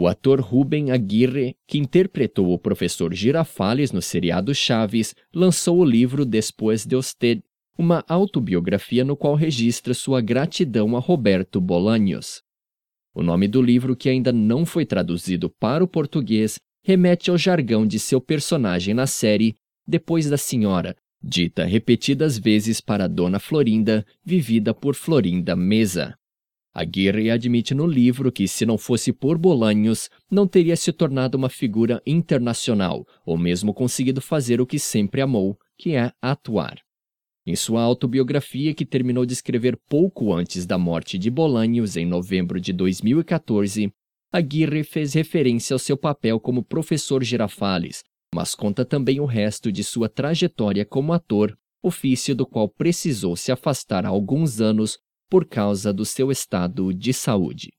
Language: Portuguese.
O ator Ruben Aguirre, que interpretou o professor Girafales no seriado Chaves, lançou o livro Depois de Usted, uma autobiografia no qual registra sua gratidão a Roberto Bolaños. O nome do livro, que ainda não foi traduzido para o português, remete ao jargão de seu personagem na série Depois da Senhora, dita repetidas vezes para Dona Florinda, vivida por Florinda Mesa. Aguirre admite no livro que, se não fosse por Bolanhos, não teria se tornado uma figura internacional, ou mesmo conseguido fazer o que sempre amou, que é atuar. Em sua autobiografia, que terminou de escrever pouco antes da morte de Bolanhos, em novembro de 2014, Aguirre fez referência ao seu papel como professor Girafales, mas conta também o resto de sua trajetória como ator, ofício do qual precisou se afastar há alguns anos por causa do seu estado de saúde.